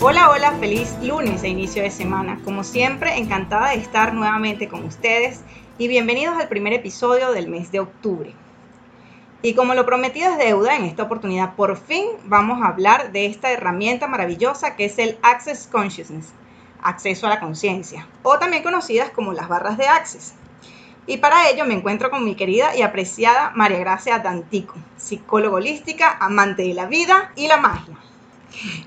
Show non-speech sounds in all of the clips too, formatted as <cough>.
Hola, hola, feliz lunes e inicio de semana. Como siempre, encantada de estar nuevamente con ustedes y bienvenidos al primer episodio del mes de octubre. Y como lo prometido es deuda, en esta oportunidad por fin vamos a hablar de esta herramienta maravillosa que es el Access Consciousness, acceso a la conciencia, o también conocidas como las barras de Access. Y para ello me encuentro con mi querida y apreciada María Gracia Dantico, psicóloga holística, amante de la vida y la magia.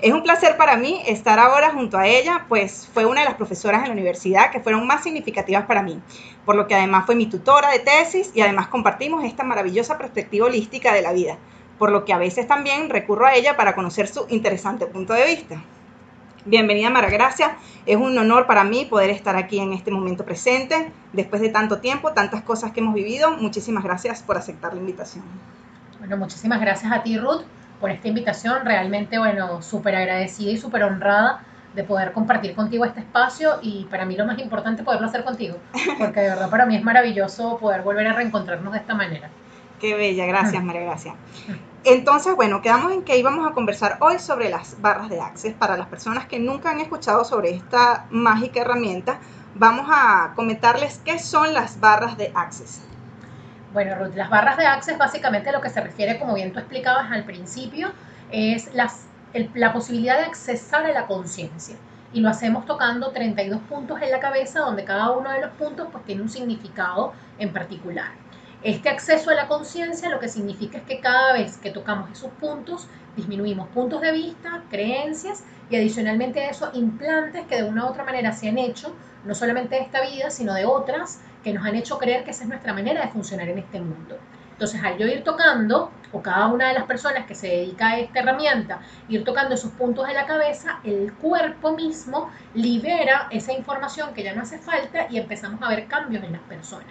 Es un placer para mí estar ahora junto a ella, pues fue una de las profesoras en la universidad que fueron más significativas para mí, por lo que además fue mi tutora de tesis y además compartimos esta maravillosa perspectiva holística de la vida, por lo que a veces también recurro a ella para conocer su interesante punto de vista. Bienvenida Mara Gracia, es un honor para mí poder estar aquí en este momento presente, después de tanto tiempo, tantas cosas que hemos vivido, muchísimas gracias por aceptar la invitación. Bueno, muchísimas gracias a ti Ruth por esta invitación. Realmente, bueno, súper agradecida y súper honrada de poder compartir contigo este espacio y para mí lo más importante poderlo hacer contigo, porque de verdad para mí es maravilloso poder volver a reencontrarnos de esta manera. Qué bella, gracias María Gracia. Entonces, bueno, quedamos en que íbamos a conversar hoy sobre las barras de Access. Para las personas que nunca han escuchado sobre esta mágica herramienta, vamos a comentarles qué son las barras de Access. Bueno, Ruth, las barras de Access básicamente lo que se refiere, como bien tú explicabas al principio, es la posibilidad de accesar a la conciencia. Y lo hacemos tocando 32 puntos en la cabeza, donde cada uno de los puntos pues, tiene un significado en particular. Este acceso a la conciencia lo que significa es que cada vez que tocamos esos puntos, disminuimos puntos de vista, creencias y adicionalmente a eso implantes que de una u otra manera se han hecho, no solamente de esta vida, sino de otras, que nos han hecho creer que esa es nuestra manera de funcionar en este mundo. Entonces, al yo ir tocando, o cada una de las personas que se dedica a esta herramienta, ir tocando esos puntos de la cabeza, el cuerpo mismo libera esa información que ya no hace falta y empezamos a ver cambios en las personas.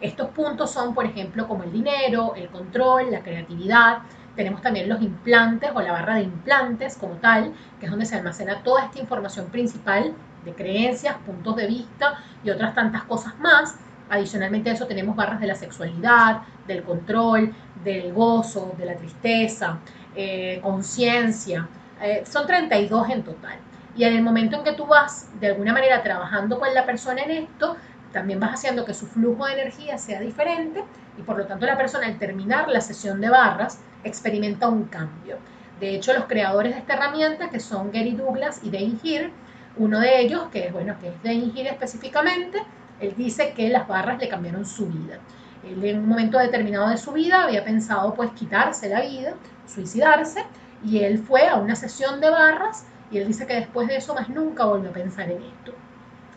Estos puntos son, por ejemplo, como el dinero, el control, la creatividad. Tenemos también los implantes o la barra de implantes como tal, que es donde se almacena toda esta información principal de creencias, puntos de vista y otras tantas cosas más. Adicionalmente a eso tenemos barras de la sexualidad, del control, del gozo, de la tristeza, eh, conciencia. Eh, son 32 en total. Y en el momento en que tú vas de alguna manera trabajando con la persona en esto, también vas haciendo que su flujo de energía sea diferente y por lo tanto la persona al terminar la sesión de barras experimenta un cambio. De hecho, los creadores de esta herramienta, que son Gary Douglas y Dane Heer, uno de ellos, que es bueno, que es Dane Heer específicamente, él dice que las barras le cambiaron su vida. Él en un momento determinado de su vida había pensado pues quitarse la vida, suicidarse, y él fue a una sesión de barras y él dice que después de eso más nunca volvió a pensar en esto.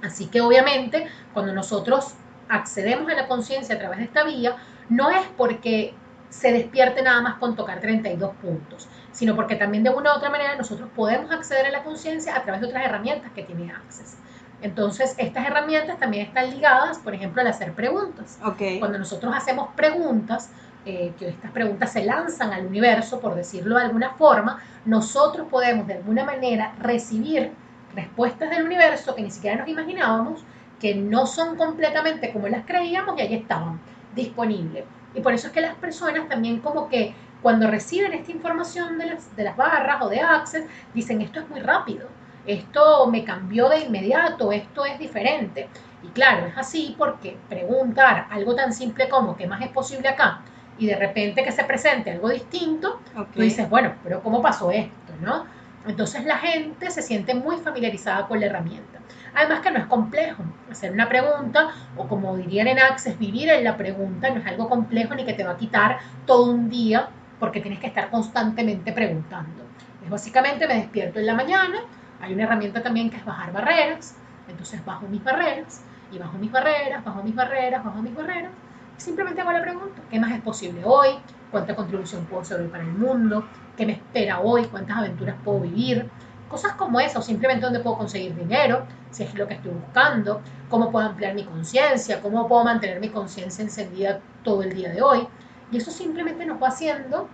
Así que obviamente cuando nosotros accedemos a la conciencia a través de esta vía, no es porque se despierte nada más con tocar 32 puntos, sino porque también de una u otra manera nosotros podemos acceder a la conciencia a través de otras herramientas que tiene Access. Entonces, estas herramientas también están ligadas, por ejemplo, al hacer preguntas. Cuando nosotros hacemos preguntas, eh, que estas preguntas se lanzan al universo, por decirlo de alguna forma, nosotros podemos de alguna manera recibir respuestas del universo que ni siquiera nos imaginábamos, que no son completamente como las creíamos y ahí estaban, disponibles. Y por eso es que las personas también como que cuando reciben esta información de las, de las barras o de Access, dicen esto es muy rápido esto me cambió de inmediato, esto es diferente. Y claro, es así porque preguntar algo tan simple como ¿qué más es posible acá? Y de repente que se presente algo distinto, tú dices, bueno, pero ¿cómo pasó esto? ¿no? Entonces la gente se siente muy familiarizada con la herramienta. Además que no es complejo hacer una pregunta o como dirían en Access, vivir en la pregunta no es algo complejo ni que te va a quitar todo un día porque tienes que estar constantemente preguntando. Es básicamente me despierto en la mañana, hay una herramienta también que es bajar barreras. Entonces bajo mis barreras y bajo mis barreras, bajo mis barreras, bajo mis barreras. Y simplemente hago la pregunta, ¿qué más es posible hoy? ¿Cuánta contribución puedo hacer hoy para el mundo? ¿Qué me espera hoy? ¿Cuántas aventuras puedo vivir? Cosas como eso, simplemente dónde puedo conseguir dinero, si es lo que estoy buscando, cómo puedo ampliar mi conciencia, cómo puedo mantener mi conciencia encendida todo el día de hoy. Y eso simplemente nos va haciendo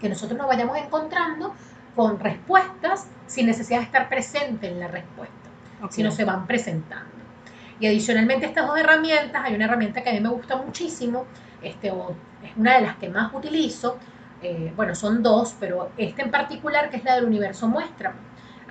que nosotros nos vayamos encontrando con respuestas sin necesidad de estar presente en la respuesta, sino se van presentando. Y adicionalmente estas dos herramientas, hay una herramienta que a mí me gusta muchísimo, este, es una de las que más utilizo, eh, bueno, son dos, pero esta en particular, que es la del universo muestra.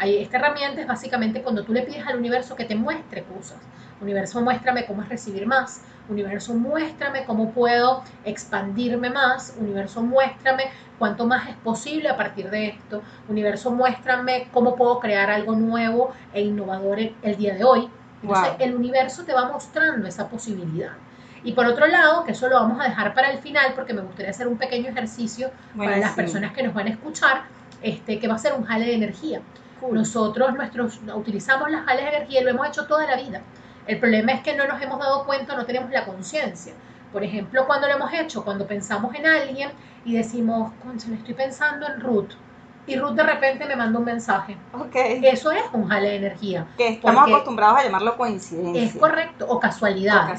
Esta herramienta es básicamente cuando tú le pides al universo que te muestre cosas. Universo, muéstrame cómo es recibir más. Universo, muéstrame cómo puedo expandirme más. Universo, muéstrame cuánto más es posible a partir de esto. Universo, muéstrame cómo puedo crear algo nuevo e innovador el, día de hoy. Entonces, el universo te va mostrando esa posibilidad. Y por otro lado, que eso lo vamos a dejar para el final, porque me gustaría hacer un pequeño ejercicio para las personas que nos van a escuchar, este, que va a ser un jale de energía. Nosotros nuestros, utilizamos las jales de energía y lo hemos hecho toda la vida. El problema es que no nos hemos dado cuenta, no tenemos la conciencia. Por ejemplo, cuando lo hemos hecho, cuando pensamos en alguien y decimos, le estoy pensando en Ruth y Ruth de repente me manda un mensaje. Okay. Eso es un jale de energía. Que estamos acostumbrados a llamarlo coincidencia. Es correcto, o casualidad.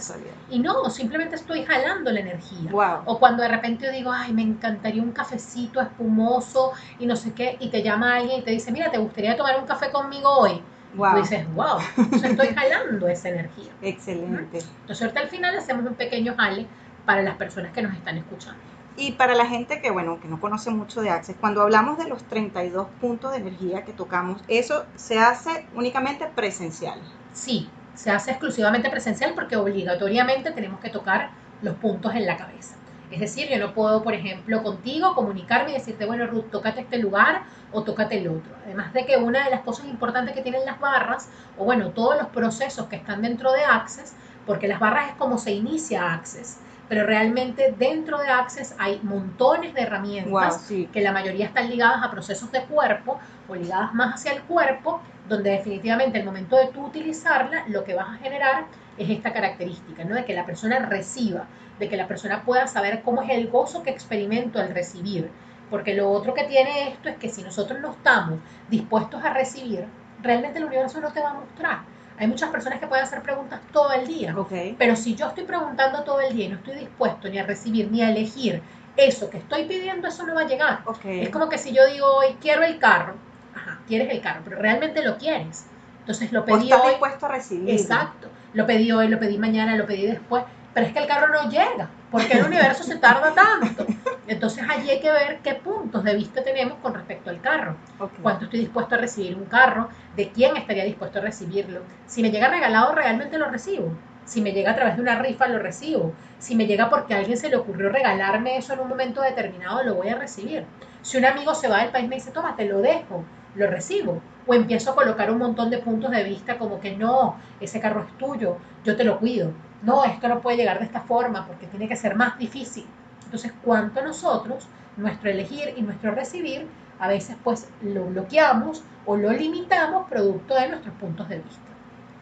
Y no, simplemente estoy jalando la energía. O cuando de repente yo digo, ay, me encantaría un cafecito espumoso y no sé qué, y te llama alguien y te dice, mira, ¿te gustaría tomar un café conmigo hoy? Wow. Y dices, wow, entonces estoy <laughs> jalando esa energía. Excelente. Entonces ahorita al final hacemos un pequeño jale para las personas que nos están escuchando. Y para la gente que, bueno, que no conoce mucho de Access, cuando hablamos de los 32 puntos de energía que tocamos, eso se hace únicamente presencial. Sí, se hace exclusivamente presencial porque obligatoriamente tenemos que tocar los puntos en la cabeza. Es decir, yo no puedo, por ejemplo, contigo comunicarme y decirte, bueno, Ruth, tócate este lugar o tócate el otro. Además de que una de las cosas importantes que tienen las barras, o bueno, todos los procesos que están dentro de Access, porque las barras es como se inicia Access pero realmente dentro de Access hay montones de herramientas que la mayoría están ligadas a procesos de cuerpo o ligadas más hacia el cuerpo, donde definitivamente el momento de tú utilizarla, lo que vas a generar es esta característica, ¿no? De que la persona reciba, de que la persona pueda saber cómo es el gozo que experimento al recibir. Porque lo otro que tiene esto es que si nosotros no estamos dispuestos a recibir, realmente el universo no te va a mostrar hay muchas personas que pueden hacer preguntas todo el día, pero si yo estoy preguntando todo el día y no estoy dispuesto ni a recibir ni a elegir eso que estoy pidiendo, eso no va a llegar. Es como que si yo digo hoy quiero el carro, ajá, quieres el carro, pero realmente lo quieres. Entonces lo pedí estás dispuesto a recibir. Exacto. Lo pedí hoy, lo pedí mañana, lo pedí después, pero es que el carro no llega, porque el universo se tarda tanto. Entonces allí hay que ver qué puntos de vista tenemos con respecto al carro. Cuánto estoy dispuesto a recibir un carro, de quién estaría dispuesto a recibirlo. Si me llega regalado, realmente lo recibo. Si me llega a través de una rifa, lo recibo. Si me llega porque a alguien se le ocurrió regalarme eso en un momento determinado, lo voy a recibir. Si un amigo se va del país y me dice, toma, te lo dejo, lo recibo. O empiezo a colocar un montón de puntos de vista como que no, ese carro es tuyo, yo te lo cuido. No, esto no puede llegar de esta forma porque tiene que ser más difícil. Entonces, ¿cuánto nosotros, nuestro elegir y nuestro recibir, a veces pues lo bloqueamos o lo limitamos producto de nuestros puntos de vista?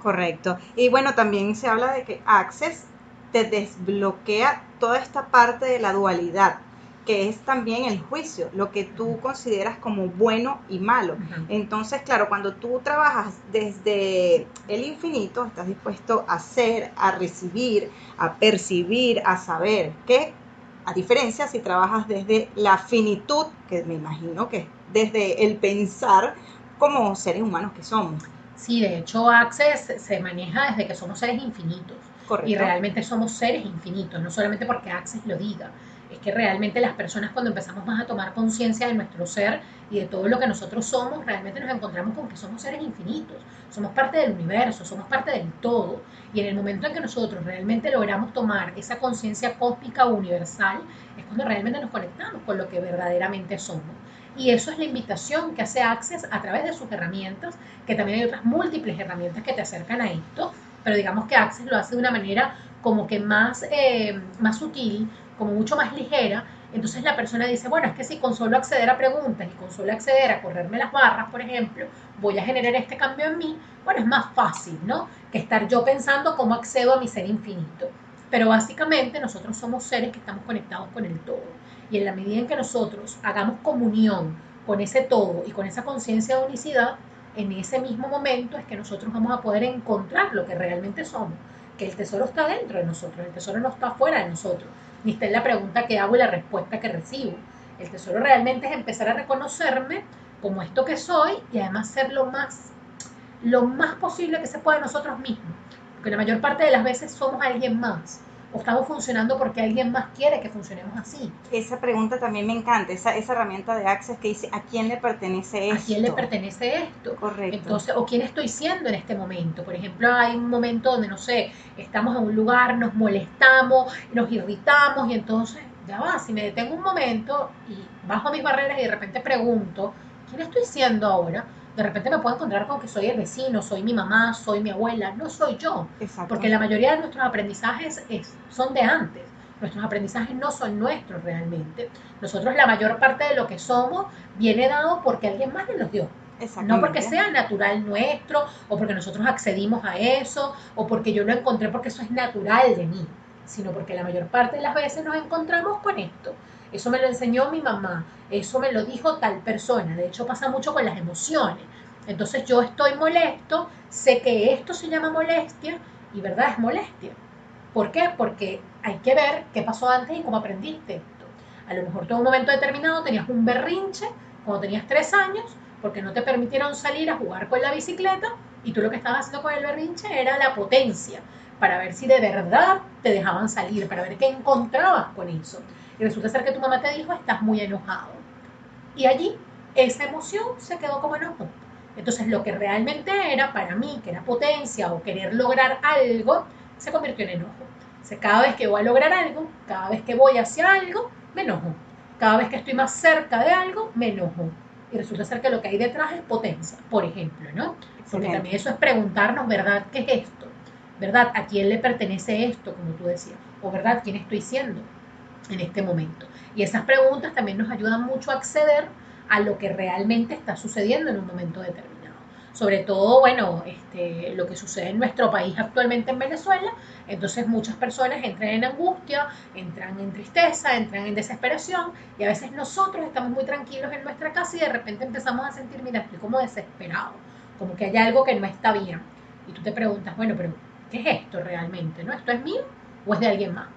Correcto. Y bueno, también se habla de que Access te desbloquea toda esta parte de la dualidad, que es también el juicio, lo que tú consideras como bueno y malo. Entonces, claro, cuando tú trabajas desde el infinito, estás dispuesto a ser, a recibir, a percibir, a saber que a diferencia si trabajas desde la finitud, que me imagino que es desde el pensar como seres humanos que somos. Sí, de hecho Access se maneja desde que somos seres infinitos. Correcto. Y realmente somos seres infinitos, no solamente porque Access lo diga, que realmente las personas cuando empezamos más a tomar conciencia de nuestro ser y de todo lo que nosotros somos, realmente nos encontramos con que somos seres infinitos, somos parte del universo, somos parte del todo. Y en el momento en que nosotros realmente logramos tomar esa conciencia cósmica universal, es cuando realmente nos conectamos con lo que verdaderamente somos. Y eso es la invitación que hace Access a través de sus herramientas, que también hay otras múltiples herramientas que te acercan a esto, pero digamos que Access lo hace de una manera como que más, eh, más sutil, como mucho más ligera, entonces la persona dice, bueno, es que si con solo acceder a preguntas y con solo acceder a correrme las barras, por ejemplo, voy a generar este cambio en mí, bueno, es más fácil, ¿no? Que estar yo pensando cómo accedo a mi ser infinito. Pero básicamente nosotros somos seres que estamos conectados con el todo. Y en la medida en que nosotros hagamos comunión con ese todo y con esa conciencia de unicidad, en ese mismo momento es que nosotros vamos a poder encontrar lo que realmente somos, que el tesoro está dentro de nosotros, el tesoro no está fuera de nosotros, ni está en la pregunta que hago y la respuesta que recibo. El tesoro realmente es empezar a reconocerme como esto que soy y además ser lo más, lo más posible que se pueda nosotros mismos, porque la mayor parte de las veces somos alguien más o estamos funcionando porque alguien más quiere que funcionemos así. Esa pregunta también me encanta, esa, esa herramienta de Access que dice, ¿a quién le pertenece esto? ¿A quién le pertenece esto? Correcto. Entonces, o quién estoy siendo en este momento. Por ejemplo, hay un momento donde, no sé, estamos en un lugar, nos molestamos, nos irritamos y entonces, ya va, si me detengo un momento y bajo mis barreras y de repente pregunto, ¿quién estoy siendo ahora? De repente me puedo encontrar con que soy el vecino, soy mi mamá, soy mi abuela, no soy yo. Porque la mayoría de nuestros aprendizajes son de antes. Nuestros aprendizajes no son nuestros realmente. Nosotros la mayor parte de lo que somos viene dado porque alguien más nos los dio. No porque sea natural nuestro, o porque nosotros accedimos a eso, o porque yo lo encontré porque eso es natural de mí, sino porque la mayor parte de las veces nos encontramos con esto. Eso me lo enseñó mi mamá, eso me lo dijo tal persona. De hecho pasa mucho con las emociones. Entonces yo estoy molesto, sé que esto se llama molestia y verdad es molestia. ¿Por qué? Porque hay que ver qué pasó antes y cómo aprendiste esto. A lo mejor todo un momento determinado tenías un berrinche cuando tenías tres años porque no te permitieron salir a jugar con la bicicleta y tú lo que estabas haciendo con el berrinche era la potencia para ver si de verdad te dejaban salir, para ver qué encontrabas con eso y resulta ser que tu mamá te dijo, estás muy enojado. Y allí esa emoción se quedó como enojo. Entonces lo que realmente era para mí, que era potencia o querer lograr algo, se convirtió en enojo. O cada vez que voy a lograr algo, cada vez que voy hacia algo, me enojo. Cada vez que estoy más cerca de algo, me enojo. Y resulta ser que lo que hay detrás es potencia, por ejemplo, ¿no? Porque también eso es preguntarnos, ¿verdad? ¿Qué es esto? ¿Verdad? ¿A quién le pertenece esto, como tú decías? ¿O verdad? ¿Quién estoy siendo? En este momento. Y esas preguntas también nos ayudan mucho a acceder a lo que realmente está sucediendo en un momento determinado. Sobre todo, bueno, este, lo que sucede en nuestro país actualmente en Venezuela, entonces muchas personas entran en angustia, entran en tristeza, entran en desesperación y a veces nosotros estamos muy tranquilos en nuestra casa y de repente empezamos a sentir, mira, estoy como desesperado, como que hay algo que no está bien. Y tú te preguntas, bueno, pero ¿qué es esto realmente? ¿No? ¿Esto es mío o es de alguien más?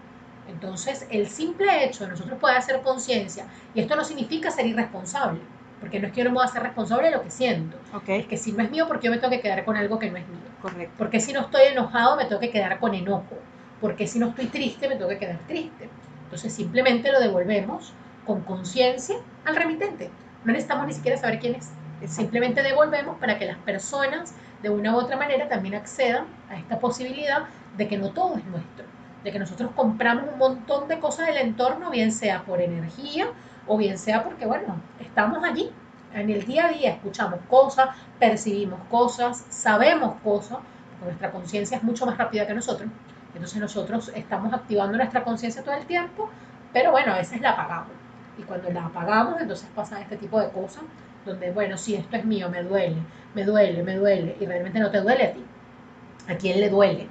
Entonces, el simple hecho de nosotros poder hacer conciencia, y esto no significa ser irresponsable, porque no es que yo no me voy a ser responsable de lo que siento. Es que si no es mío, ¿por qué yo me tengo que quedar con algo que no es mío? Correcto. Porque si no estoy enojado, me tengo que quedar con enojo. Porque si no estoy triste, me tengo que quedar triste. Entonces, simplemente lo devolvemos con conciencia al remitente. No necesitamos ni siquiera saber quién es. Simplemente devolvemos para que las personas, de una u otra manera, también accedan a esta posibilidad de que no todo es nuestro de que nosotros compramos un montón de cosas del entorno, bien sea por energía o bien sea porque, bueno, estamos allí, en el día a día, escuchamos cosas, percibimos cosas, sabemos cosas, porque nuestra conciencia es mucho más rápida que nosotros. Entonces nosotros estamos activando nuestra conciencia todo el tiempo, pero bueno, a veces la apagamos. Y cuando la apagamos, entonces pasan este tipo de cosas, donde, bueno, si esto es mío, me duele, me duele, me duele, y realmente no te duele a ti. ¿A quién le duele?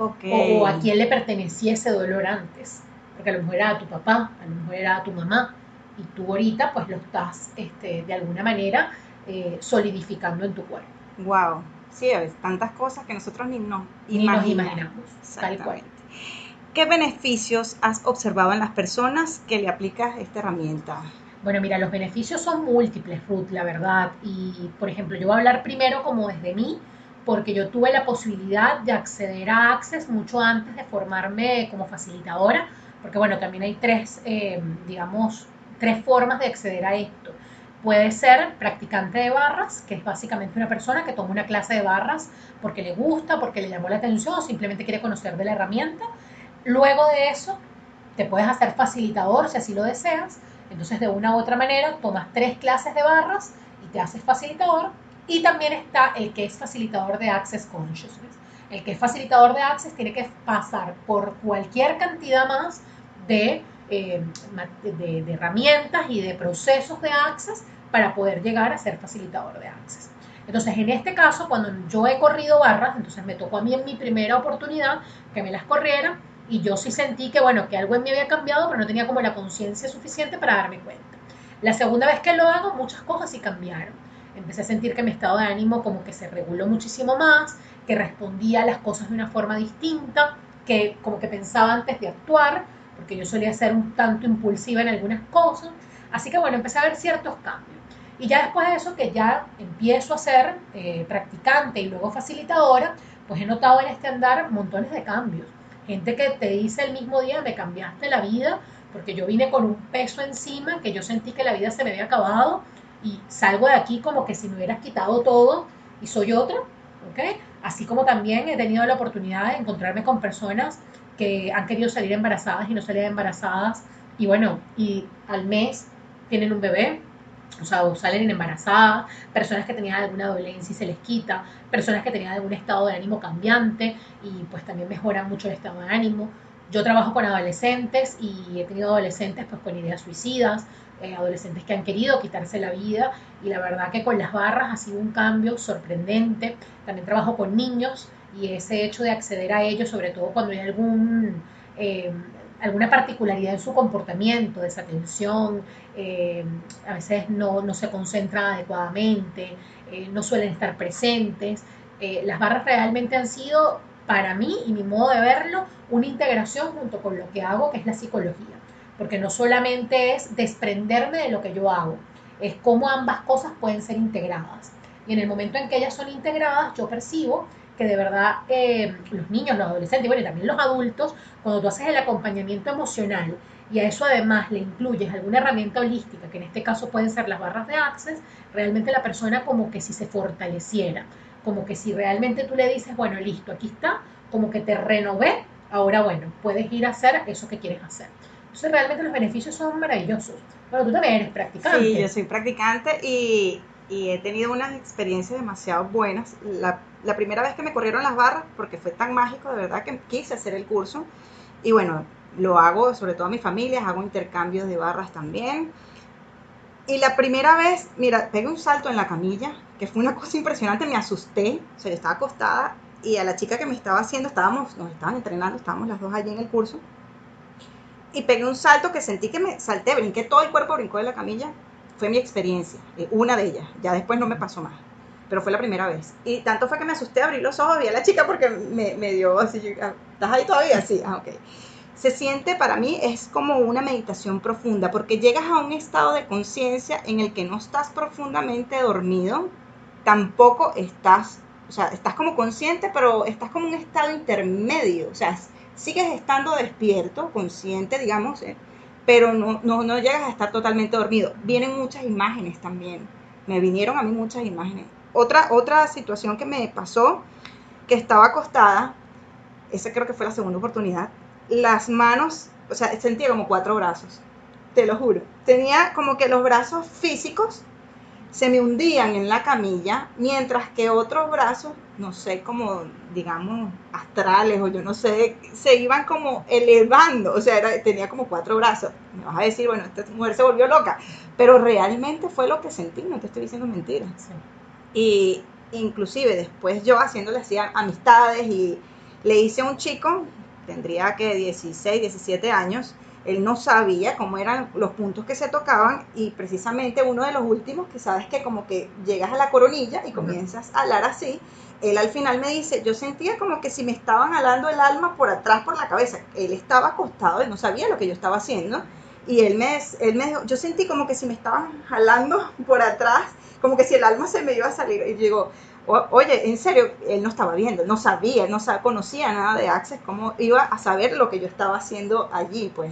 O, a quién le pertenecía ese dolor antes. Porque a lo mejor era a tu papá, a lo mejor era a tu mamá. Y tú ahorita pues lo estás este, de alguna manera eh, solidificando en tu cuerpo. Wow. Sí, ves, tantas cosas que nosotros ni, no, ni nos imaginamos. Tal cual. ¿Qué beneficios has observado en las personas que le aplicas esta herramienta? Bueno, mira, los beneficios son múltiples, Ruth, la verdad. Y, por ejemplo, yo voy a hablar primero como desde mí, porque yo tuve la posibilidad de acceder a Access mucho antes de formarme como facilitadora, porque bueno, también hay tres, eh, digamos, tres formas de acceder a esto. Puede ser practicante de barras, que es básicamente una persona que toma una clase de barras porque le gusta, porque le llamó la atención o simplemente quiere conocer de la herramienta. Luego de eso, te puedes hacer facilitador si así lo deseas. Entonces, de una u otra manera, tomas tres clases de barras y te haces facilitador y también está el que es facilitador de Access Consciousness. El que es facilitador de Access tiene que pasar por cualquier cantidad más de, eh, de, herramientas y de procesos de Access para poder llegar a ser facilitador de Access. Entonces, en este caso, cuando yo he corrido barras, entonces me tocó a mí en mi primera oportunidad que me las corriera y yo sí sentí que, bueno, que algo en mí había cambiado, pero no tenía como la conciencia suficiente para darme cuenta. La segunda vez que lo hago, muchas cosas sí cambiaron. Empecé a sentir que mi estado de ánimo como que se reguló muchísimo más, que respondía a las cosas de una forma distinta, que como que pensaba antes de actuar, porque yo solía ser un tanto impulsiva en algunas cosas. Así que bueno, empecé a ver ciertos cambios. Y ya después de eso, que ya empiezo a ser eh, practicante y luego facilitadora, pues he notado en este andar montones de cambios. Gente que te dice el mismo día, me cambiaste la vida, porque yo vine con un peso encima, que yo sentí que la vida se me había acabado y salgo de aquí como que si me hubieras quitado todo y soy otra, ¿ok? Así como también he tenido la oportunidad de encontrarme con personas que han querido salir embarazadas y no salían embarazadas y bueno, y al mes tienen un bebé, o sea, o salen embarazadas, personas que tenían alguna dolencia y se les quita, personas que tenían algún estado de ánimo cambiante y pues también mejoran mucho el estado de ánimo. Yo trabajo con adolescentes y he tenido adolescentes pues con ideas suicidas, eh, adolescentes que han querido quitarse la vida y la verdad que con las barras ha sido un cambio sorprendente. También trabajo con niños y ese hecho de acceder a ellos, sobre todo cuando hay algún... Eh, alguna particularidad en su comportamiento, desatención, eh, a veces no, no, se concentran adecuadamente, eh, no suelen estar presentes. Eh, las barras realmente han sido, para mí y mi modo de verlo, una integración junto con lo que hago, que es la psicología. Porque no solamente es desprenderme de lo que yo hago, es cómo ambas cosas pueden ser integradas. Y en el momento en que ellas son integradas, yo percibo que de verdad eh, los niños, los adolescentes y bueno, también los adultos, cuando tú haces el acompañamiento emocional y a eso además le incluyes alguna herramienta holística, que en este caso pueden ser las barras de Access, realmente la persona como que si se fortaleciera, como que si realmente tú le dices, bueno, listo, aquí está, como que te renové, ahora bueno, puedes ir a hacer eso que quieres hacer. Entonces realmente los beneficios son maravillosos. Bueno, tú también eres practicante. Sí, yo soy practicante y, y he tenido unas experiencias demasiado buenas. La primera vez que me corrieron las barras, porque fue tan mágico, de verdad que quise hacer el curso. Y bueno, lo hago sobre todo a mi familia, hago intercambios de barras también. Y la primera vez, mira, pegué un salto en la camilla, que fue una cosa impresionante, me asusté, o sea, yo estaba acostada y a la chica que me estaba haciendo, estábamos, nos estaban entrenando, estábamos las dos allí en el curso, y pegué un salto que sentí que me salté, brinqué todo el cuerpo, brincó de la camilla, fue mi experiencia, eh, una de ellas, ya después no me pasó más pero fue la primera vez. Y tanto fue que me asusté, abrí los ojos, vi a la chica porque me, me dio así, ah, ¿estás ahí todavía? Sí, ah, ok. Se siente para mí es como una meditación profunda, porque llegas a un estado de conciencia en el que no estás profundamente dormido, tampoco estás, o sea, estás como consciente, pero estás como en un estado intermedio, o sea, sigues estando despierto, consciente, digamos, eh, pero no, no, no llegas a estar totalmente dormido. Vienen muchas imágenes también, me vinieron a mí muchas imágenes otra, otra situación que me pasó, que estaba acostada, esa creo que fue la segunda oportunidad, las manos, o sea, sentía como cuatro brazos, te lo juro. Tenía como que los brazos físicos se me hundían en la camilla, mientras que otros brazos, no sé, como digamos astrales o yo no sé, se iban como elevando, o sea, tenía como cuatro brazos. Me vas a decir, bueno, esta mujer se volvió loca, pero realmente fue lo que sentí, no te estoy diciendo mentiras. Y inclusive después yo haciéndole así amistades y le hice a un chico, tendría que 16, 17 años, él no sabía cómo eran los puntos que se tocaban y precisamente uno de los últimos que sabes que como que llegas a la coronilla y comienzas a hablar así, él al final me dice, yo sentía como que si me estaban jalando el alma por atrás, por la cabeza, él estaba acostado, él no sabía lo que yo estaba haciendo y él me, él me dijo, yo sentí como que si me estaban jalando <laughs> por atrás como que si el alma se me iba a salir. Y digo, oye, en serio, él no estaba viendo, no sabía, no conocía nada de Access, ¿cómo iba a saber lo que yo estaba haciendo allí, pues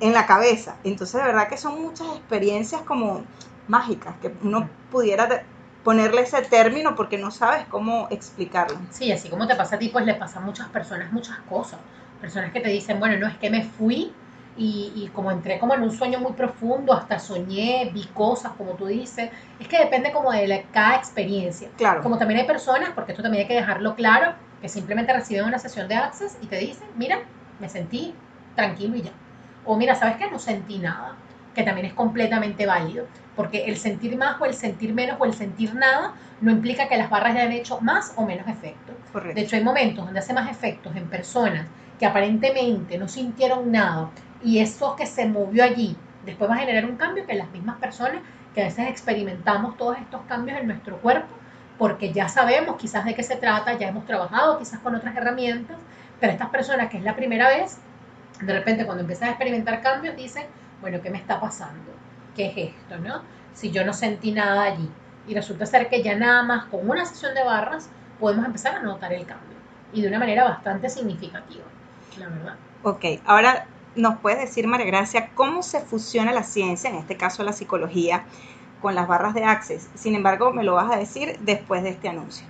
en, la cabeza? Entonces, de verdad que son muchas experiencias como mágicas, que uno pudiera ponerle ese término porque no sabes cómo explicarlo. Sí, así como te pasa a ti, pues le pasa a muchas personas muchas cosas. Personas que te dicen, bueno, no es que me fui y, como entré como en un sueño muy profundo, hasta soñé, vi cosas, como tú dices, es que depende como de la, cada experiencia. Claro. Como también hay personas, porque esto también hay que dejarlo claro, que simplemente reciben una sesión de Access y te dicen, mira, me sentí tranquilo y ya. O mira, ¿sabes qué? No sentí nada, que también es completamente válido, porque el sentir más o el sentir menos o el sentir nada no implica que las barras ya han hecho más o menos efecto. De hecho, hay momentos donde hace más efectos en personas que aparentemente no sintieron nada y eso que se movió allí después va a generar un cambio que las mismas personas que a veces experimentamos todos estos cambios en nuestro cuerpo, porque ya sabemos quizás de qué se trata, ya hemos trabajado quizás con otras herramientas, pero estas personas que es la primera vez, de repente cuando empiezan a experimentar cambios dicen, bueno, ¿qué me está pasando? ¿Qué es esto? ¿no? Si yo no sentí nada allí. Y resulta ser que ya nada más con una sesión de barras podemos empezar a notar el cambio. Y de una manera bastante significativa, la verdad. Ok, ahora nos puedes decir, María Gracia, cómo se fusiona la ciencia, en este caso la psicología, con las barras de Access. Sin embargo, me lo vas a decir después de este anuncio.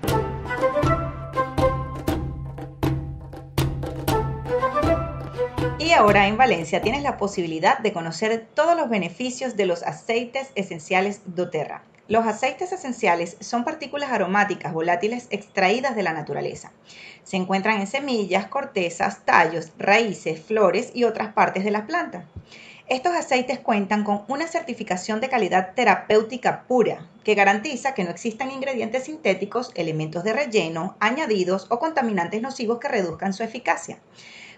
Ahora en Valencia tienes la posibilidad de conocer todos los beneficios de los aceites esenciales doTERRA. Los aceites esenciales son partículas aromáticas volátiles extraídas de la naturaleza. Se encuentran en semillas, cortezas, tallos, raíces, flores y otras partes de las plantas. Estos aceites cuentan con una certificación de calidad terapéutica pura que garantiza que no existan ingredientes sintéticos, elementos de relleno, añadidos o contaminantes nocivos que reduzcan su eficacia.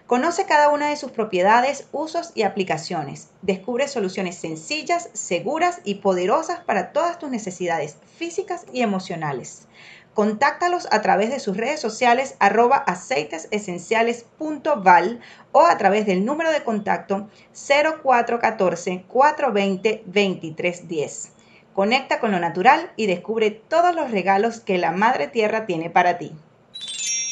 Conoce cada una de sus propiedades, usos y aplicaciones. Descubre soluciones sencillas, seguras y poderosas para todas tus necesidades físicas y emocionales. Contáctalos a través de sus redes sociales arroba aceitesesenciales.val o a través del número de contacto 0414-420-2310. Conecta con lo natural y descubre todos los regalos que la Madre Tierra tiene para ti.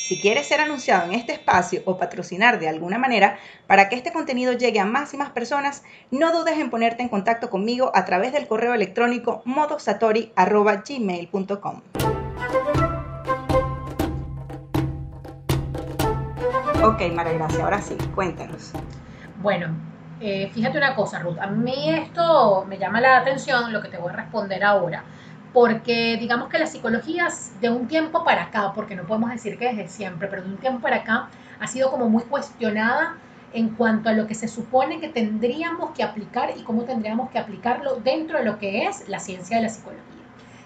Si quieres ser anunciado en este espacio o patrocinar de alguna manera para que este contenido llegue a más y más personas, no dudes en ponerte en contacto conmigo a través del correo electrónico modosatori.gmail.com. Ok, María Gracia, ahora sí, cuéntanos. Bueno, eh, fíjate una cosa, Ruth. A mí esto me llama la atención, lo que te voy a responder ahora porque digamos que la psicología de un tiempo para acá, porque no podemos decir que desde siempre, pero de un tiempo para acá ha sido como muy cuestionada en cuanto a lo que se supone que tendríamos que aplicar y cómo tendríamos que aplicarlo dentro de lo que es la ciencia de la psicología.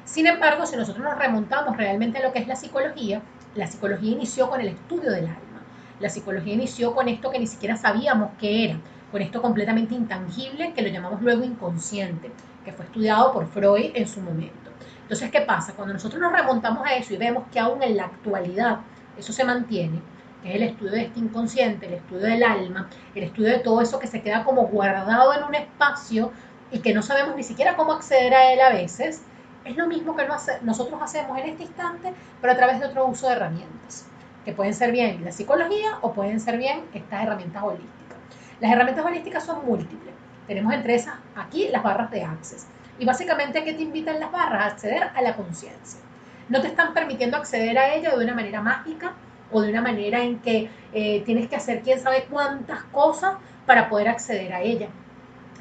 Sin embargo, si nosotros nos remontamos realmente a lo que es la psicología, la psicología inició con el estudio del alma. La psicología inició con esto que ni siquiera sabíamos qué era, con esto completamente intangible que lo llamamos luego inconsciente, que fue estudiado por Freud en su momento. Entonces, ¿qué pasa? Cuando nosotros nos remontamos a eso y vemos que aún en la actualidad eso se mantiene, que es el estudio de este inconsciente, el estudio del alma, el estudio de todo eso que se queda como guardado en un espacio y que no sabemos ni siquiera cómo acceder a él a veces, es lo mismo que nosotros hacemos en este instante, pero a través de otro uso de herramientas, que pueden ser bien la psicología o pueden ser bien estas herramientas holísticas. Las herramientas holísticas son múltiples. Tenemos entre esas aquí las barras de Access. Y básicamente, ¿qué te invitan las barras? A acceder a la conciencia. No te están permitiendo acceder a ella de una manera mágica o de una manera en que eh, tienes que hacer quién sabe cuántas cosas para poder acceder a ella.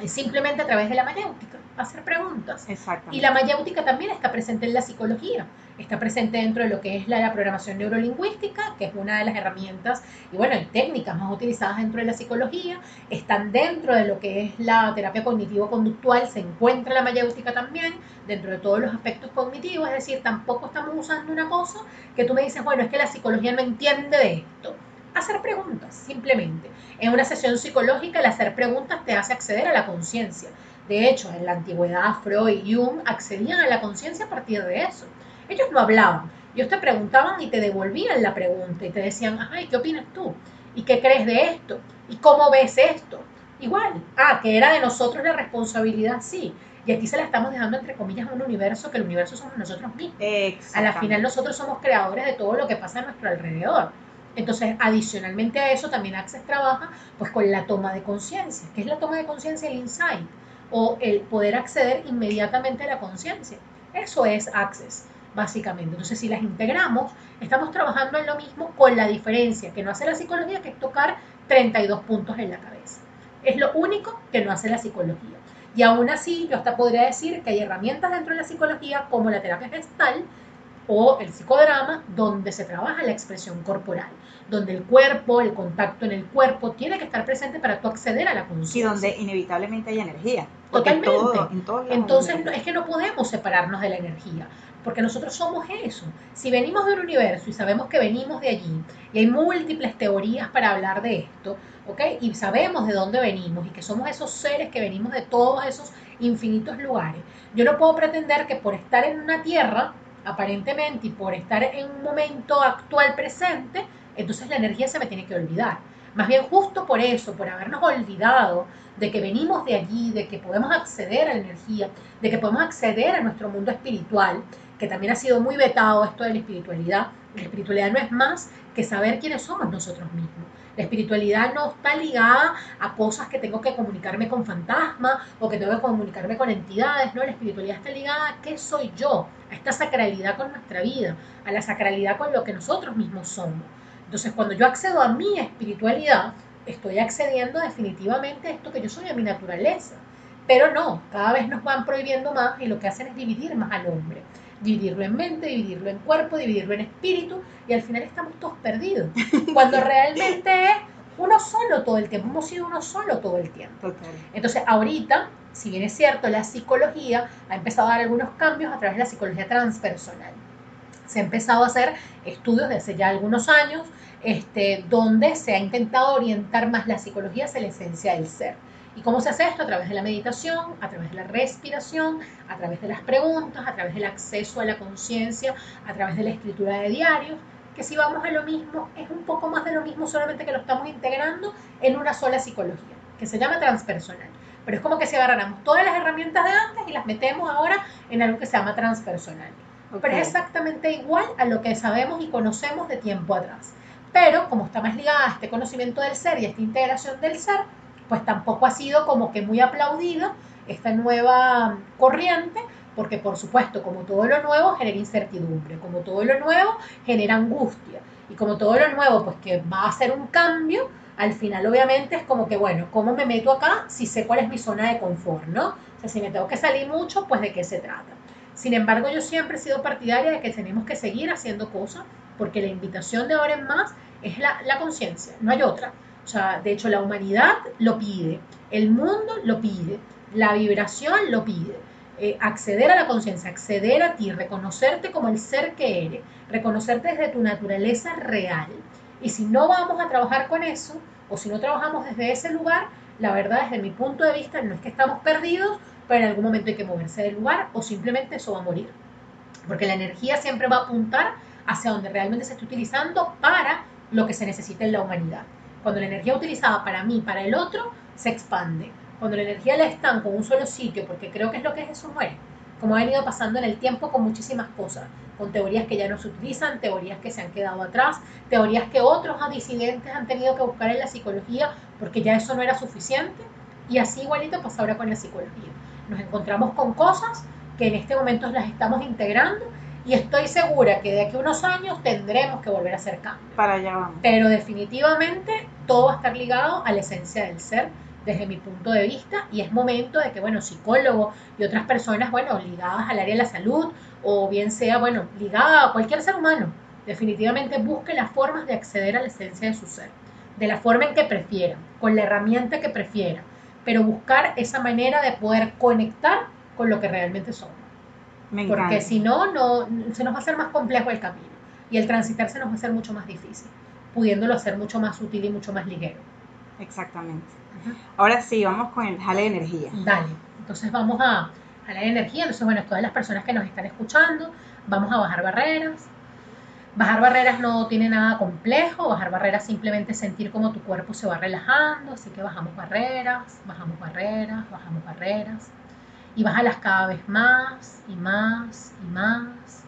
Es simplemente a través de la mayéutica hacer preguntas. Y la mayéutica también está presente en la psicología, está presente dentro de lo que es la, programación neurolingüística, que es una de las herramientas y bueno, y técnicas más utilizadas dentro de la psicología, están dentro de lo que es la terapia cognitivo-conductual, se encuentra la mayéutica también dentro de todos los aspectos cognitivos, es decir, tampoco estamos usando una cosa que tú me dices, bueno, es que la psicología no entiende de esto hacer preguntas, simplemente. En una sesión psicológica, el hacer preguntas te hace acceder a la conciencia. De hecho, en la antigüedad, Freud y Jung accedían a la conciencia a partir de eso. Ellos no hablaban, ellos te preguntaban y te devolvían la pregunta y te decían, ay, ¿qué opinas tú? ¿Y qué crees de esto? ¿Y cómo ves esto? Igual, ah, que era de nosotros la responsabilidad, sí. Y aquí se la estamos dejando entre comillas a un universo, que el universo somos nosotros mismos. A la final nosotros somos creadores de todo lo que pasa a nuestro alrededor. Entonces, adicionalmente a eso, también Access trabaja pues con la toma de conciencia. ¿Qué es la toma de conciencia? El insight o el poder acceder inmediatamente a la conciencia. Eso es Access, básicamente. Entonces, si las integramos, estamos trabajando en lo mismo con la diferencia que no hace la psicología, que es tocar 32 puntos en la cabeza. Es lo único que no hace la psicología. Y aún así, yo hasta podría decir que hay herramientas dentro de la psicología, como la terapia gestal, o el psicodrama, donde se trabaja la expresión corporal, donde el cuerpo, el contacto en el cuerpo, tiene que estar presente para tú acceder a la conciencia. Y donde inevitablemente hay energía. Totalmente. Entonces, es que no podemos separarnos de la energía. porque nosotros somos eso. Si venimos del universo y sabemos que venimos de allí, y hay múltiples teorías para hablar de esto, ¿ok? Y sabemos de dónde venimos y que somos esos seres que venimos de todos esos infinitos lugares. Yo no puedo pretender que por estar en una tierra, aparentemente, y por estar en un momento actual presente, entonces la energía se me tiene que olvidar. Más bien justo por eso, por habernos olvidado de que venimos de allí, de que podemos acceder a la energía, de que podemos acceder a nuestro mundo espiritual, que también ha sido muy vetado esto de la espiritualidad. La espiritualidad no es más que saber quiénes somos nosotros mismos. La espiritualidad no está ligada a cosas que tengo que comunicarme con fantasmas o que tengo que comunicarme con entidades, no, la espiritualidad está ligada a qué soy yo, a esta sacralidad con nuestra vida, a la sacralidad con lo que nosotros mismos somos. Entonces, cuando yo accedo a mi espiritualidad, estoy accediendo definitivamente a esto que yo soy, a mi naturaleza. Pero no, cada vez nos van prohibiendo más y lo que hacen es dividir más al hombre. Dividirlo en mente, dividirlo en cuerpo, dividirlo en espíritu y al final estamos todos perdidos. Cuando <laughs> realmente es uno solo todo el tiempo, hemos sido uno solo todo el tiempo. Entonces, ahorita, si bien es cierto, la psicología ha empezado a dar algunos cambios a través de la psicología transpersonal. Se ha empezado a hacer estudios desde hace ya algunos años este, donde se ha intentado orientar más la psicología hacia la esencia del ser. ¿Y cómo se hace esto? A través de la meditación, a través de la respiración, a través de las preguntas, a través del acceso a la conciencia, a través de la escritura de diarios, que si vamos a lo mismo, es un poco más de lo mismo, solamente que lo estamos integrando en una sola psicología, que se llama transpersonal. Pero es como que si agarráramos todas las herramientas de antes y las metemos ahora en algo que se llama transpersonal. Pero es exactamente igual a lo que sabemos y conocemos de tiempo atrás. Pero como está más ligada a este conocimiento del ser y a esta integración del ser, pues tampoco ha sido como que muy aplaudida esta nueva corriente, porque por supuesto, como todo lo nuevo genera incertidumbre, como todo lo nuevo genera angustia, y como todo lo nuevo, pues que va a ser un cambio, al final obviamente es como que, bueno, ¿cómo me meto acá si sé cuál es mi zona de confort, ¿no? O sea, si me tengo que salir mucho, pues de qué se trata. Sin embargo, yo siempre he sido partidaria de que tenemos que seguir haciendo cosas porque la invitación de ahora en más es la, conciencia, no hay otra. De hecho la humanidad lo pide, el mundo lo pide, la vibración lo pide. Eh, acceder a la conciencia, acceder a ti, reconocerte como el ser que eres, reconocerte desde tu naturaleza real. Y si no vamos a trabajar con eso, o si no trabajamos desde ese lugar, la verdad, desde mi punto de vista, no es que estamos perdidos, pero en algún momento hay que moverse del lugar o simplemente eso va a morir. Porque la energía siempre va a apuntar hacia donde realmente se está utilizando para lo que se necesita en la humanidad. Cuando la energía utilizada para mí, para el otro, se expande. Cuando la energía la están con un solo sitio, porque creo que es lo que Jesús muere, como ha venido pasando en el tiempo con muchísimas cosas, con teorías que ya no se utilizan, teorías que se han quedado atrás, teorías que otros disidentes han tenido que buscar en la psicología porque ya eso no era suficiente, y así igualito pasa ahora con la psicología. Nos encontramos con cosas que en este momento las estamos integrando y estoy segura que de aquí a unos años tendremos que volver a hacer cambios. Para allá vamos. Pero definitivamente todo va a estar ligado a la esencia del ser desde mi punto de vista y es momento de que, bueno, psicólogos y otras personas, bueno, ligadas al área de la salud o bien sea, bueno, ligada a cualquier ser humano, definitivamente busque las formas de acceder a la esencia de su ser, de la forma en que prefiera, con la herramienta que prefiera, pero buscar esa manera de poder conectar con lo que realmente somos. Porque si no, no, se nos va a hacer más complejo el camino y el transitar se nos va a hacer mucho más difícil, pudiéndolo hacer mucho más útil y mucho más ligero. Exactamente. Ahora sí, vamos con el jale de energía. Dale, entonces vamos a jalar energía. Entonces, bueno, todas las personas que nos están escuchando, vamos a bajar barreras. Bajar barreras no tiene nada complejo, bajar barreras simplemente sentir como tu cuerpo se va relajando, así que bajamos barreras, bajamos barreras, bajamos barreras y bájalas cada vez más y más y más.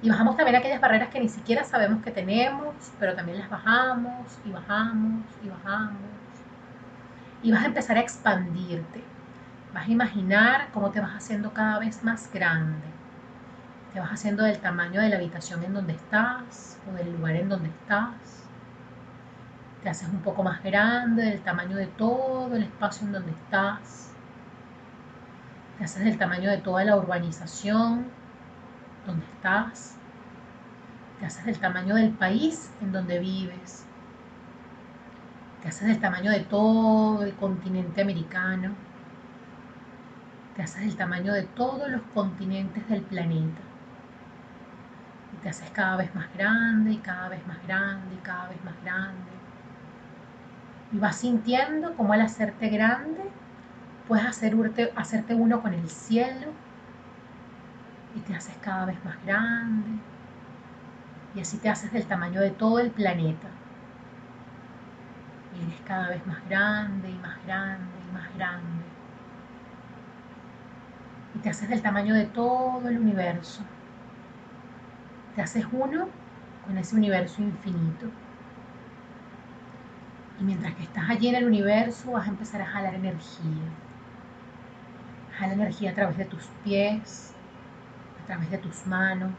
Y bajamos también aquellas barreras que ni siquiera sabemos que tenemos, pero también las bajamos y bajamos y bajamos. Y vas a empezar a expandirte. Vas a imaginar cómo te vas haciendo cada vez más grande. Te vas haciendo del tamaño de la habitación en donde estás o del lugar en donde estás. Te haces un poco más grande del tamaño de todo el espacio en donde estás te haces del tamaño de toda la urbanización donde estás, te haces del tamaño del país en donde vives, te haces del tamaño de todo el continente americano, te haces del tamaño de todos los continentes del planeta, te haces cada vez más grande y cada vez más grande y cada vez más grande. Y vas sintiendo como al hacerte grande puedes hacerte, uno con el cielo y te haces cada vez más grande y así te haces del tamaño de todo el planeta. Y eres cada vez más grande y más grande y más grande. Y te haces del tamaño de todo el universo. Te haces uno con ese universo infinito. Y mientras que estás allí en el universo vas a empezar a jalar energía. Jala energía a través de tus pies, a través de tus manos,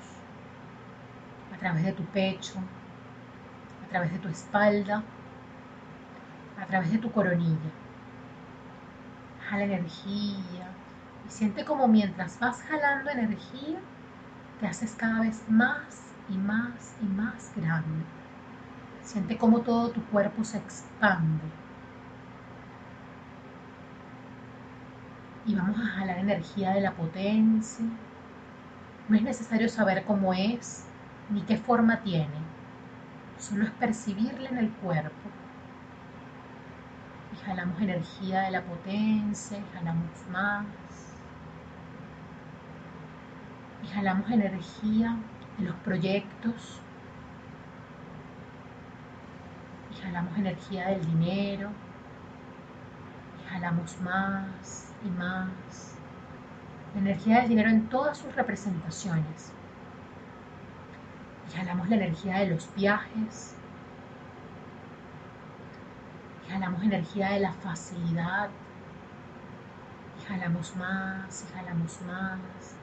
a través de tu pecho, a través de tu espalda, a través de tu coronilla. Jala energía y siente como mientras vas jalando energía, te haces cada vez más y más y más grande. Siente como todo tu cuerpo se expande. Y vamos a jalar energía de la potencia. No es necesario saber cómo es ni qué forma tiene. Solo es percibirla en el cuerpo. Y jalamos energía de la potencia, y jalamos más. Y jalamos energía de los proyectos. Y jalamos energía del dinero. Y jalamos más y más. La energía del dinero en todas sus representaciones. Y jalamos la energía de los viajes. Y jalamos energía de la facilidad. Y jalamos más, y jalamos más,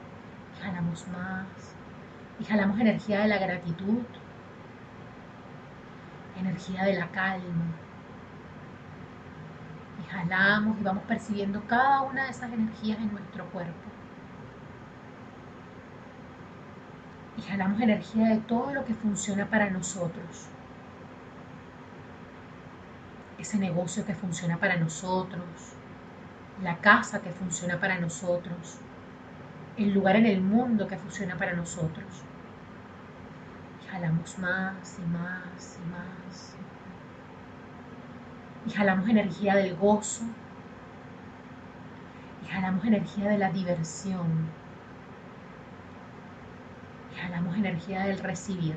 y jalamos más. Y jalamos energía de la gratitud. Energía de la calma. Y jalamos y vamos percibiendo cada una de esas energías en nuestro cuerpo. y jalamos energía de todo lo que funciona para nosotros. Ese negocio que funciona para nosotros, la casa que funciona para nosotros, el lugar en el mundo que funciona para nosotros. Y más y más y más. Y jalamos energía del gozo. Y jalamos energía de la diversión jalamos energía del recibir.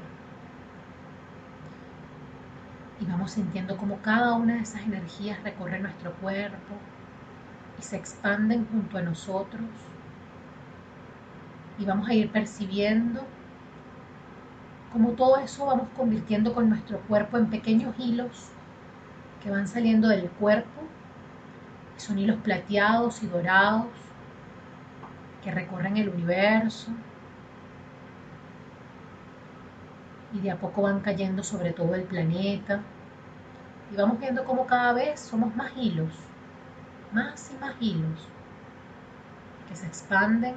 Y vamos sintiendo como cada una de esas energías recorre nuestro cuerpo y se expanden junto a nosotros. Y vamos a ir percibiendo como todo eso vamos convirtiendo con nuestro cuerpo en pequeños hilos que van saliendo del cuerpo. Son hilos plateados y dorados que recorren el universo, y de a poco van cayendo sobre todo el planeta. Y vamos viendo cómo cada vez somos más hilos, más y más hilos, que se expanden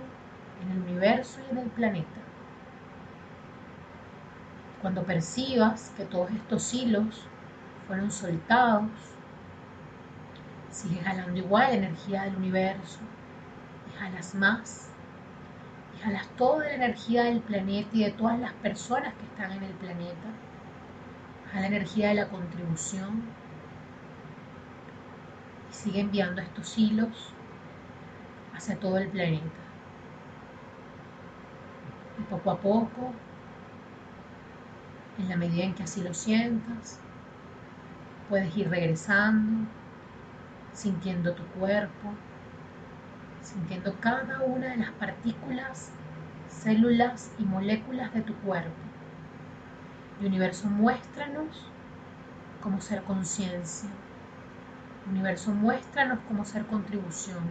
en el universo y en el planeta. Cuando percibas que todos estos hilos fueron soltados, sigues jalando igual energía del universo y jalas más y jalas toda la energía del planeta y de todas las personas que están en el planeta. Jala energía de la contribución y sigue enviando estos hilos hacia todo el planeta. Y poco a poco, en la medida en que así lo sientas, puedes ir regresando, sintiendo tu cuerpo, sintiendo cada una de las partículas, células y moléculas de tu cuerpo. Y universo, muéstranos cómo ser conciencia. Universo, muéstranos cómo ser contribución.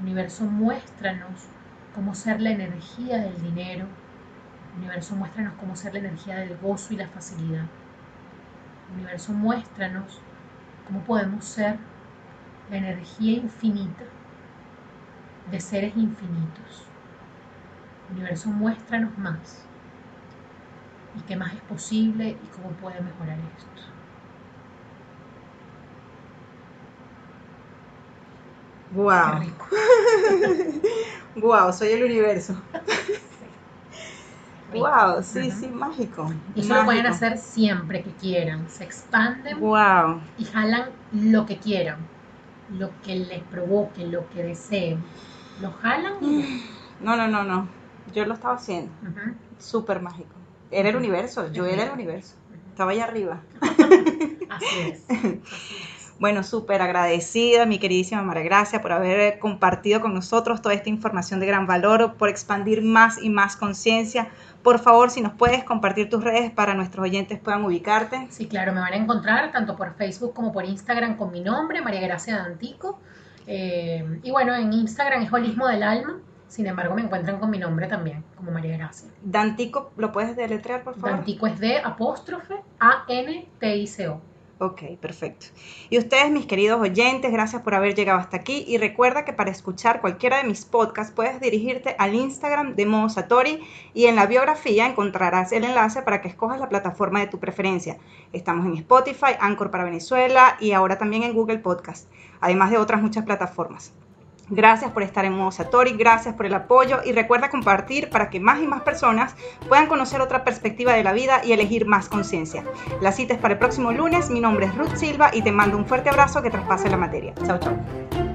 Universo, muéstranos cómo ser la energía del dinero. Universo, muéstranos cómo ser la energía del gozo y la facilidad. Universo, muéstranos cómo podemos ser la energía infinita de seres infinitos. Universo, muéstranos más y qué más es posible y cómo puede mejorar esto. Wow. wow, <laughs> soy el universo. <laughs> Wow, sí, sí, mágico. Y eso lo pueden hacer siempre que quieran. Se expanden wow. y jalan lo que quieran, lo que les provoque, lo que deseen. Lo jalan. <sighs> No, no, no, no. Yo lo estaba haciendo. Súper mágico. Era el universo, yo era el universo. Estaba allá arriba. Así es. <laughs> Bueno, súper agradecida, mi queridísima María Gracia, por haber compartido con nosotros toda esta información de gran valor, por expandir más y más conciencia. Por favor, si nos puedes compartir tus redes para nuestros oyentes puedan ubicarte. Sí, claro, me van a encontrar tanto por Facebook como por Instagram con mi nombre, María Gracia Dantico. Eh, y bueno, en Instagram es Holismo del Alma. Sin embargo, me encuentran con mi nombre también, como María Gracia. Dantico, ¿lo puedes deletrear, por favor? Dantico es de apóstrofe A-N-T-I-C-O. Ok, perfecto. Y ustedes, mis queridos oyentes, gracias por haber llegado hasta aquí. Y recuerda que para escuchar cualquiera de mis podcasts puedes dirigirte al Instagram de Modo Satori y en la biografía encontrarás el enlace para que escojas la plataforma de tu preferencia. Estamos en Spotify, Anchor para Venezuela y ahora también en Google Podcast, además de otras muchas plataformas. Gracias por estar en Modo Satori, gracias por el apoyo y recuerda compartir para que más y más personas puedan conocer otra perspectiva de la vida y elegir más conciencia. La cita es para el próximo lunes, mi nombre es Ruth Silva y te mando un fuerte abrazo que traspase la materia. Chao, chao.